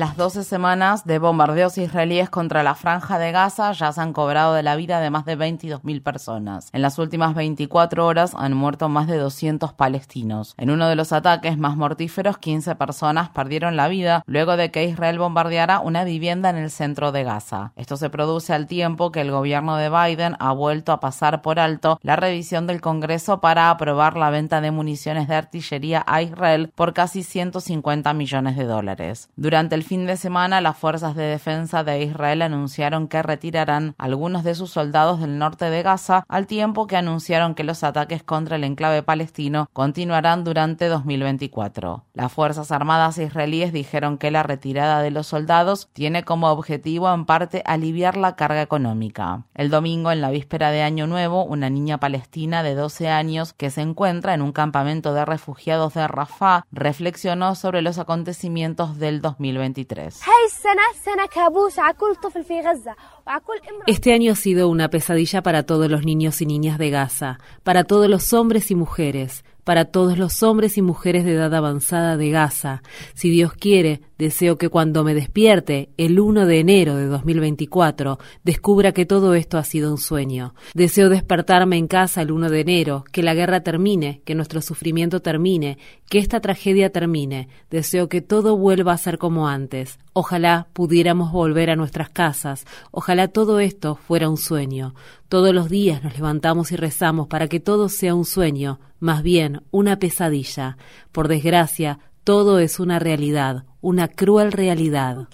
Las 12 semanas de bombardeos israelíes contra la franja de Gaza ya se han cobrado de la vida de más de 22.000 personas. En las últimas 24 horas han muerto más de 200 palestinos. En uno de los ataques más mortíferos, 15 personas perdieron la vida luego de que Israel bombardeara una vivienda en el centro de Gaza. Esto se produce al tiempo que el gobierno de Biden ha vuelto a pasar por alto la revisión del Congreso para aprobar la venta de municiones de artillería a Israel por casi 150 millones de dólares. Durante el fin de semana, las fuerzas de defensa de Israel anunciaron que retirarán algunos de sus soldados del norte de Gaza, al tiempo que anunciaron que los ataques contra el enclave palestino continuarán durante 2024. Las Fuerzas Armadas israelíes dijeron que la retirada de los soldados tiene como objetivo en parte aliviar la carga económica. El domingo, en la víspera de Año Nuevo, una niña palestina de 12 años que se encuentra en un campamento de refugiados de Rafah reflexionó sobre los acontecimientos del 2023. Este año ha sido una pesadilla para todos los niños y niñas de Gaza, para todos los hombres y mujeres, para todos los hombres y mujeres de edad avanzada de Gaza. Si Dios quiere, deseo que cuando me despierte, el 1 de enero de 2024, descubra que todo esto ha sido un sueño. Deseo despertarme en casa el 1 de enero, que la guerra termine, que nuestro sufrimiento termine, que esta tragedia termine. Deseo que todo vuelva a ser como antes. Ojalá pudiéramos volver a nuestras casas. Ojalá todo esto fuera un sueño. Todos los días nos levantamos y rezamos para que todo sea un sueño, más bien una pesadilla. Por desgracia, todo es una realidad, una cruel realidad.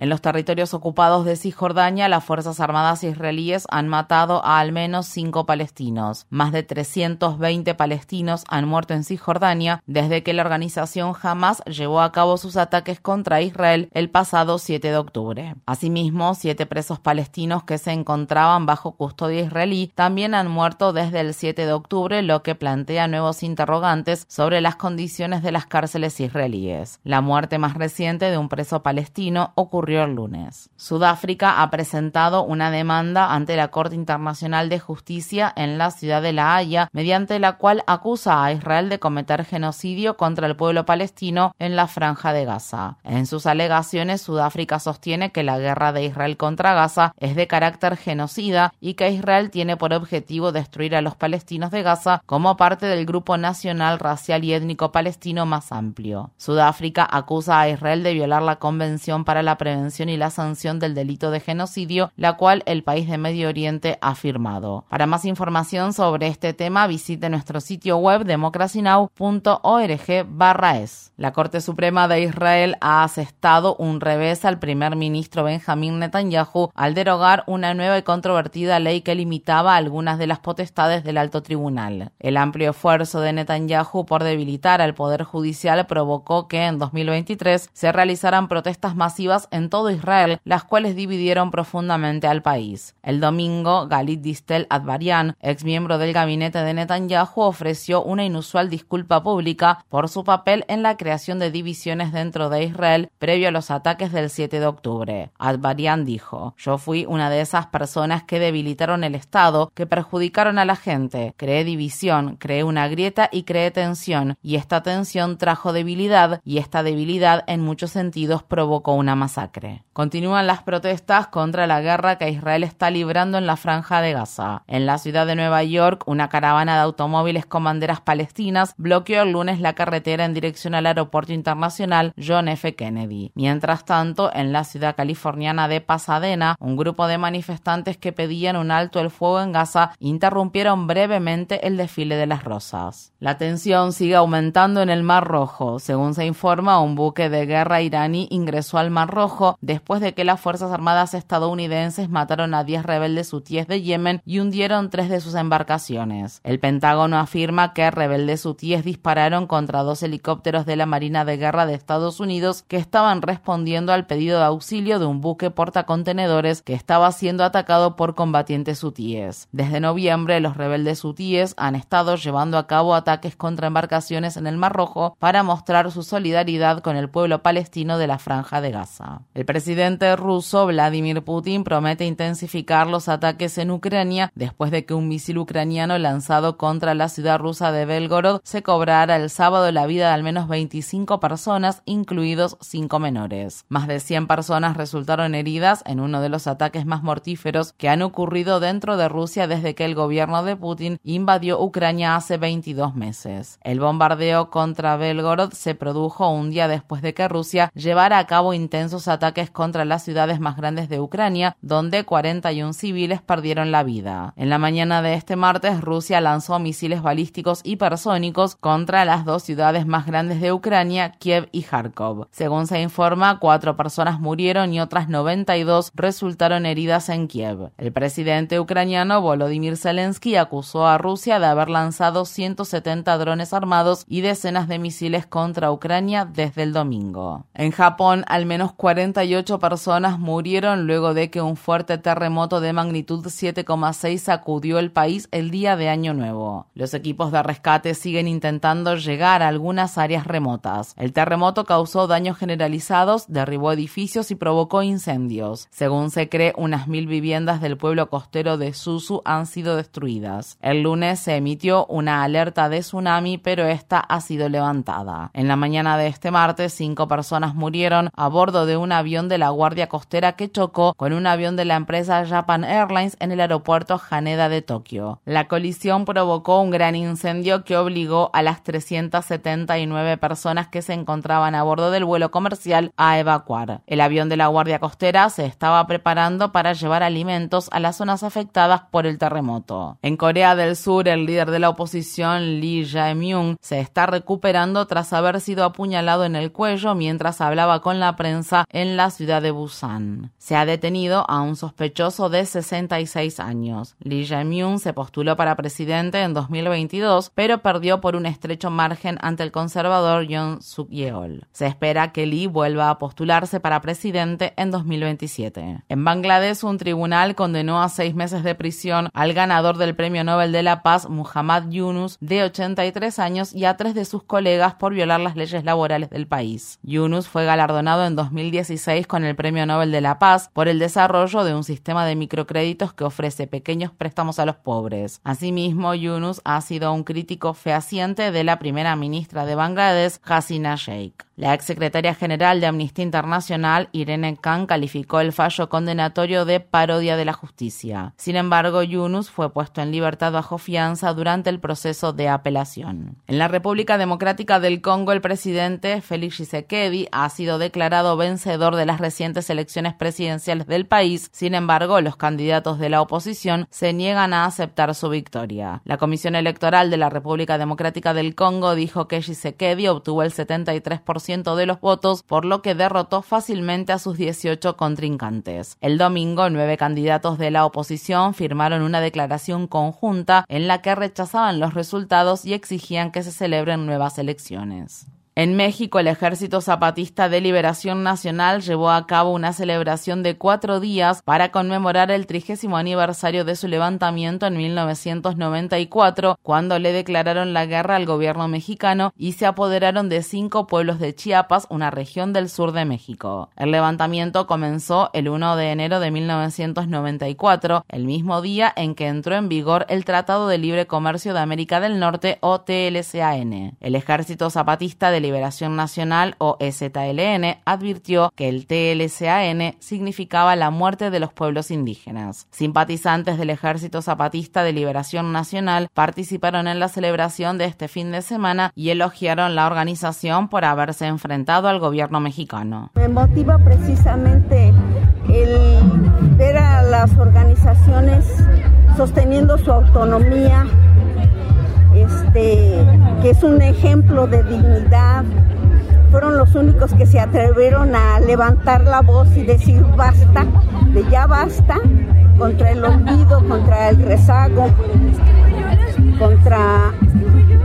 En los territorios ocupados de Cisjordania, las Fuerzas Armadas israelíes han matado a al menos cinco palestinos. Más de 320 palestinos han muerto en Cisjordania desde que la organización Hamas llevó a cabo sus ataques contra Israel el pasado 7 de octubre. Asimismo, siete presos palestinos que se encontraban bajo custodia israelí también han muerto desde el 7 de octubre, lo que plantea nuevos interrogantes sobre las condiciones de las cárceles israelíes. La muerte más reciente de un preso palestino ocurrió el lunes. Sudáfrica ha presentado una demanda ante la Corte Internacional de Justicia en la ciudad de La Haya, mediante la cual acusa a Israel de cometer genocidio contra el pueblo palestino en la franja de Gaza. En sus alegaciones, Sudáfrica sostiene que la guerra de Israel contra Gaza es de carácter genocida y que Israel tiene por objetivo destruir a los palestinos de Gaza como parte del grupo nacional, racial y étnico palestino más amplio. Sudáfrica acusa a Israel de violar la Convención para la Prevención y la sanción del delito de genocidio, la cual el país de Medio Oriente ha firmado. Para más información sobre este tema, visite nuestro sitio web democracynow.org es. La Corte Suprema de Israel ha asestado un revés al primer ministro Benjamín Netanyahu al derogar una nueva y controvertida ley que limitaba algunas de las potestades del alto tribunal. El amplio esfuerzo de Netanyahu por debilitar al Poder Judicial provocó que en 2023 se realizaran protestas masivas en todo Israel, las cuales dividieron profundamente al país. El domingo, Galit Distel Advarian, ex miembro del gabinete de Netanyahu, ofreció una inusual disculpa pública por su papel en la creación de divisiones dentro de Israel previo a los ataques del 7 de octubre. Advarian dijo, yo fui una de esas personas que debilitaron el Estado, que perjudicaron a la gente, creé división, creé una grieta y creé tensión, y esta tensión trajo debilidad, y esta debilidad en muchos sentidos provocó una masacre. Continúan las protestas contra la guerra que Israel está librando en la franja de Gaza. En la ciudad de Nueva York, una caravana de automóviles con banderas palestinas bloqueó el lunes la carretera en dirección al aeropuerto internacional John F. Kennedy. Mientras tanto, en la ciudad californiana de Pasadena, un grupo de manifestantes que pedían un alto el fuego en Gaza interrumpieron brevemente el desfile de las rosas. La tensión sigue aumentando en el Mar Rojo. Según se informa, un buque de guerra iraní ingresó al Mar Rojo Después de que las Fuerzas Armadas estadounidenses mataron a 10 rebeldes hutíes de Yemen y hundieron tres de sus embarcaciones. El Pentágono afirma que rebeldes hutíes dispararon contra dos helicópteros de la Marina de Guerra de Estados Unidos que estaban respondiendo al pedido de auxilio de un buque portacontenedores que estaba siendo atacado por combatientes hutíes. Desde noviembre, los rebeldes hutíes han estado llevando a cabo ataques contra embarcaciones en el Mar Rojo para mostrar su solidaridad con el pueblo palestino de la Franja de Gaza. El presidente ruso Vladimir Putin promete intensificar los ataques en Ucrania después de que un misil ucraniano lanzado contra la ciudad rusa de Belgorod se cobrara el sábado la vida de al menos 25 personas, incluidos cinco menores. Más de 100 personas resultaron heridas en uno de los ataques más mortíferos que han ocurrido dentro de Rusia desde que el gobierno de Putin invadió Ucrania hace 22 meses. El bombardeo contra Belgorod se produjo un día después de que Rusia llevara a cabo intensos ataques contra las ciudades más grandes de Ucrania, donde 41 civiles perdieron la vida. En la mañana de este martes, Rusia lanzó misiles balísticos hipersónicos contra las dos ciudades más grandes de Ucrania, Kiev y Kharkov. Según se informa, cuatro personas murieron y otras 92 resultaron heridas en Kiev. El presidente ucraniano Volodymyr Zelensky acusó a Rusia de haber lanzado 170 drones armados y decenas de misiles contra Ucrania desde el domingo. En Japón, al menos 48 personas murieron luego de que un fuerte terremoto de magnitud 7,6 sacudió el país el día de Año Nuevo. Los equipos de rescate siguen intentando llegar a algunas áreas remotas. El terremoto causó daños generalizados, derribó edificios y provocó incendios. Según se cree, unas mil viviendas del pueblo costero de Susu han sido destruidas. El lunes se emitió una alerta de tsunami, pero esta ha sido levantada. En la mañana de este martes, cinco personas murieron a bordo de un avión de la Guardia Costera que chocó con un avión de la empresa Japan Airlines en el aeropuerto Haneda de Tokio. La colisión provocó un gran incendio que obligó a las 379 personas que se encontraban a bordo del vuelo comercial a evacuar. El avión de la Guardia Costera se estaba preparando para llevar alimentos a las zonas afectadas por el terremoto. En Corea del Sur, el líder de la oposición, Lee Jae-myung, se está recuperando tras haber sido apuñalado en el cuello mientras hablaba con la prensa en la ciudad de Busan. Se ha detenido a un sospechoso de 66 años. Lee Jae-myung se postuló para presidente en 2022, pero perdió por un estrecho margen ante el conservador Yoon Suk-yeol. Se espera que Lee vuelva a postularse para presidente en 2027. En Bangladesh, un tribunal condenó a seis meses de prisión al ganador del Premio Nobel de la Paz, Muhammad Yunus, de 83 años, y a tres de sus colegas por violar las leyes laborales del país. Yunus fue galardonado en 2016 con el Premio Nobel de la Paz por el desarrollo de un sistema de microcréditos que ofrece pequeños préstamos a los pobres. Asimismo, Yunus ha sido un crítico fehaciente de la primera ministra de Bangladesh, Hasina Sheikh. La exsecretaria general de Amnistía Internacional, Irene Khan, calificó el fallo condenatorio de parodia de la justicia. Sin embargo, Yunus fue puesto en libertad bajo fianza durante el proceso de apelación. En la República Democrática del Congo, el presidente Félix Tshisekedi ha sido declarado vencedor de las recientes elecciones presidenciales del país. Sin embargo, los candidatos de la oposición se niegan a aceptar su victoria. La Comisión Electoral de la República Democrática del Congo dijo que Tshisekedi obtuvo el 73% de los votos, por lo que derrotó fácilmente a sus 18 contrincantes. El domingo, nueve candidatos de la oposición firmaron una declaración conjunta en la que rechazaban los resultados y exigían que se celebren nuevas elecciones. En México, el Ejército Zapatista de Liberación Nacional llevó a cabo una celebración de cuatro días para conmemorar el trigésimo aniversario de su levantamiento en 1994, cuando le declararon la guerra al gobierno mexicano y se apoderaron de cinco pueblos de Chiapas, una región del sur de México. El levantamiento comenzó el 1 de enero de 1994, el mismo día en que entró en vigor el Tratado de Libre Comercio de América del Norte o TLCAN. El Ejército Zapatista de Liberación Nacional o EZLN advirtió que el TLCAN significaba la muerte de los pueblos indígenas. Simpatizantes del Ejército Zapatista de Liberación Nacional participaron en la celebración de este fin de semana y elogiaron la organización por haberse enfrentado al gobierno mexicano. Me motiva precisamente el ver a las organizaciones sosteniendo su autonomía este, que es un ejemplo de dignidad, fueron los únicos que se atrevieron a levantar la voz y decir basta, de ya basta, contra el olvido, contra el rezago, contra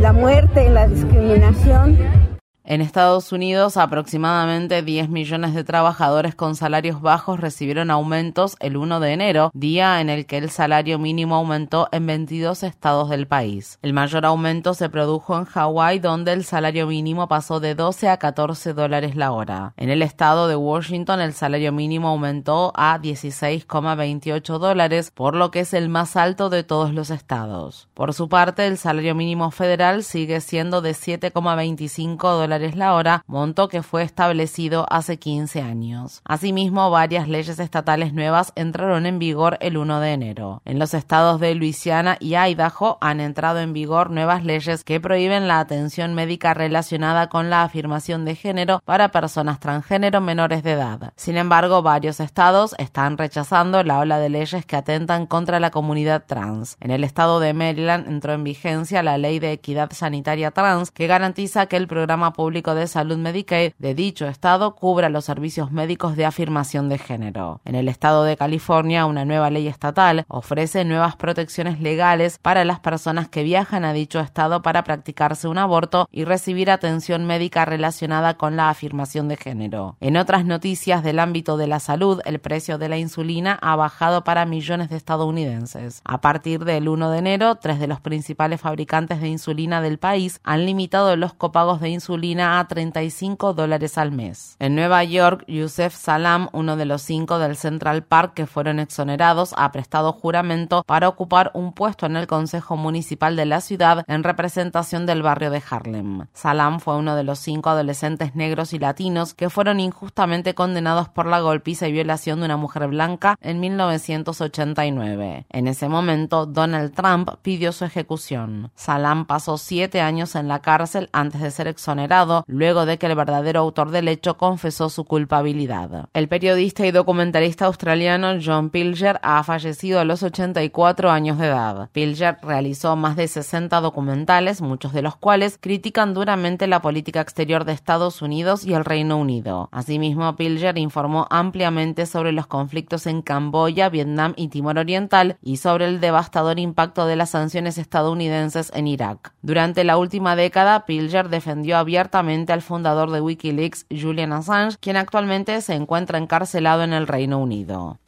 la muerte, la discriminación. En Estados Unidos, aproximadamente 10 millones de trabajadores con salarios bajos recibieron aumentos el 1 de enero, día en el que el salario mínimo aumentó en 22 estados del país. El mayor aumento se produjo en Hawái, donde el salario mínimo pasó de 12 a 14 dólares la hora. En el estado de Washington, el salario mínimo aumentó a 16,28 dólares, por lo que es el más alto de todos los estados. Por su parte, el salario mínimo federal sigue siendo de 7,25 dólares la hora, monto que fue establecido hace 15 años. Asimismo, varias leyes estatales nuevas entraron en vigor el 1 de enero. En los estados de Luisiana y Idaho han entrado en vigor nuevas leyes que prohíben la atención médica relacionada con la afirmación de género para personas transgénero menores de edad. Sin embargo, varios estados están rechazando la ola de leyes que atentan contra la comunidad trans. En el estado de Maryland entró en vigencia la ley de equidad sanitaria trans que garantiza que el programa público Público de Salud Medicaid de dicho estado cubra los servicios médicos de afirmación de género. En el estado de California, una nueva ley estatal ofrece nuevas protecciones legales para las personas que viajan a dicho estado para practicarse un aborto y recibir atención médica relacionada con la afirmación de género. En otras noticias del ámbito de la salud, el precio de la insulina ha bajado para millones de estadounidenses. A partir del 1 de enero, tres de los principales fabricantes de insulina del país han limitado los copagos de insulina a 35 dólares al mes. En Nueva York, Yusef Salam, uno de los cinco del Central Park que fueron exonerados, ha prestado juramento para ocupar un puesto en el Consejo Municipal de la ciudad en representación del barrio de Harlem. Salam fue uno de los cinco adolescentes negros y latinos que fueron injustamente condenados por la golpiza y violación de una mujer blanca en 1989. En ese momento, Donald Trump pidió su ejecución. Salam pasó siete años en la cárcel antes de ser exonerado luego de que el verdadero autor del hecho confesó su culpabilidad. El periodista y documentalista australiano John Pilger ha fallecido a los 84 años de edad. Pilger realizó más de 60 documentales, muchos de los cuales critican duramente la política exterior de Estados Unidos y el Reino Unido. Asimismo, Pilger informó ampliamente sobre los conflictos en Camboya, Vietnam y Timor Oriental y sobre el devastador impacto de las sanciones estadounidenses en Irak. Durante la última década, Pilger defendió abiertamente al fundador de Wikileaks, Julian Assange, quien actualmente se encuentra encarcelado en el Reino Unido.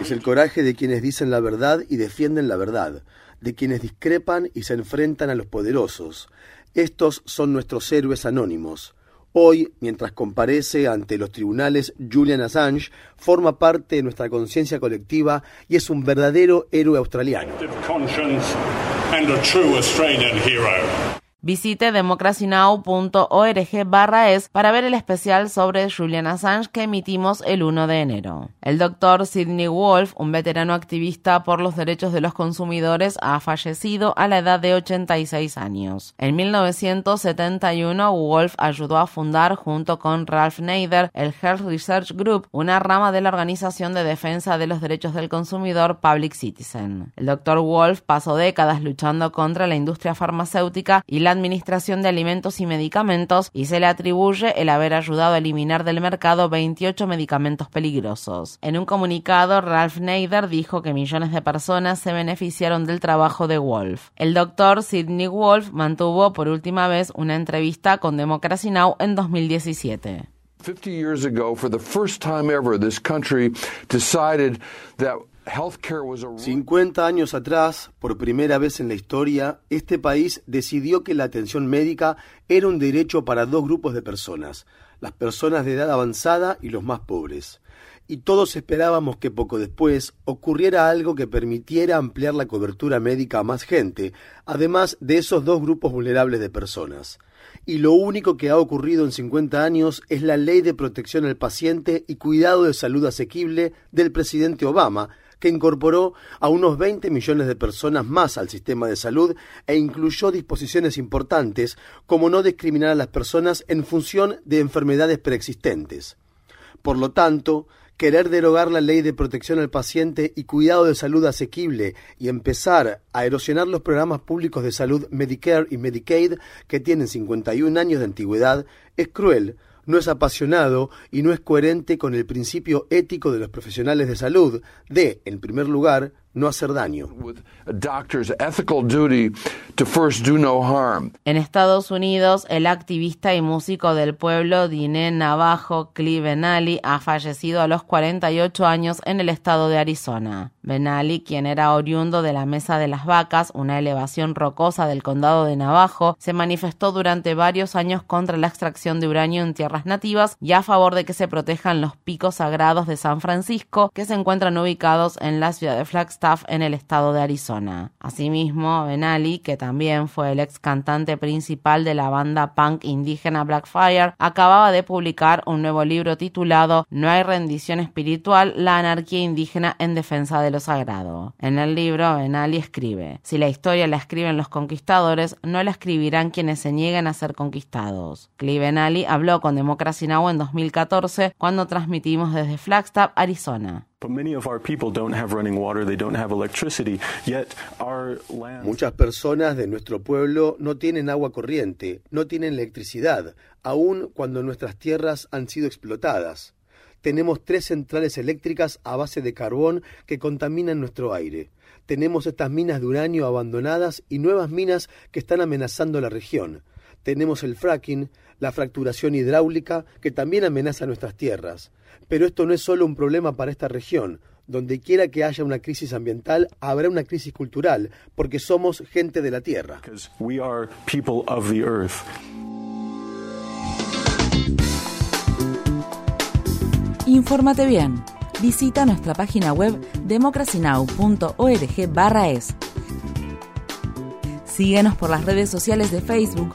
Es el coraje de quienes dicen la verdad y defienden la verdad, de quienes discrepan y se enfrentan a los poderosos. Estos son nuestros héroes anónimos. Hoy, mientras comparece ante los tribunales, Julian Assange forma parte de nuestra conciencia colectiva y es un verdadero héroe australiano. and a true Australian hero. Visite democracynow.org barra es para ver el especial sobre Julian Assange que emitimos el 1 de enero. El doctor Sidney Wolf, un veterano activista por los derechos de los consumidores, ha fallecido a la edad de 86 años. En 1971, Wolf ayudó a fundar junto con Ralph Nader el Health Research Group, una rama de la Organización de Defensa de los Derechos del Consumidor Public Citizen. El doctor Wolf pasó décadas luchando contra la industria farmacéutica y la Administración de Alimentos y Medicamentos y se le atribuye el haber ayudado a eliminar del mercado 28 medicamentos peligrosos. En un comunicado, Ralph Nader dijo que millones de personas se beneficiaron del trabajo de Wolf. El doctor Sidney Wolf mantuvo por última vez una entrevista con Democracy Now! en 2017. 50 years ago, for the first time ever, this country decided that 50 años atrás, por primera vez en la historia, este país decidió que la atención médica era un derecho para dos grupos de personas, las personas de edad avanzada y los más pobres. Y todos esperábamos que poco después ocurriera algo que permitiera ampliar la cobertura médica a más gente, además de esos dos grupos vulnerables de personas. Y lo único que ha ocurrido en 50 años es la Ley de Protección al Paciente y Cuidado de Salud Asequible del presidente Obama, que incorporó a unos 20 millones de personas más al sistema de salud e incluyó disposiciones importantes como no discriminar a las personas en función de enfermedades preexistentes. Por lo tanto, querer derogar la ley de protección al paciente y cuidado de salud asequible y empezar a erosionar los programas públicos de salud Medicare y Medicaid que tienen 51 años de antigüedad es cruel, no es apasionado y no es coherente con el principio ético de los profesionales de salud. De, en primer lugar, no hacer daño. En Estados Unidos, el activista y músico del pueblo Diné Navajo, Clee Benali, ha fallecido a los 48 años en el estado de Arizona. Benali, quien era oriundo de la Mesa de las Vacas, una elevación rocosa del condado de Navajo, se manifestó durante varios años contra la extracción de uranio en tierras nativas y a favor de que se protejan los picos sagrados de San Francisco, que se encuentran ubicados en la ciudad de Flagstaff en el estado de Arizona. Asimismo, Benali, que también fue el ex cantante principal de la banda punk indígena Blackfire, acababa de publicar un nuevo libro titulado No hay rendición espiritual, la anarquía indígena en defensa de lo sagrado. En el libro, Benali escribe, si la historia la escriben los conquistadores, no la escribirán quienes se nieguen a ser conquistados. Clee Benali habló con Democracy Now! en 2014 cuando transmitimos desde Flagstaff, Arizona. Muchas personas de nuestro pueblo no tienen agua corriente, no tienen electricidad, aun cuando nuestras tierras han sido explotadas. Tenemos tres centrales eléctricas a base de carbón que contaminan nuestro aire. Tenemos estas minas de uranio abandonadas y nuevas minas que están amenazando la región. Tenemos el fracking, la fracturación hidráulica que también amenaza nuestras tierras. Pero esto no es solo un problema para esta región. Donde quiera que haya una crisis ambiental, habrá una crisis cultural, porque somos gente de la tierra. Infórmate bien. Visita nuestra página web democracynow.org/es. Síguenos por las redes sociales de Facebook,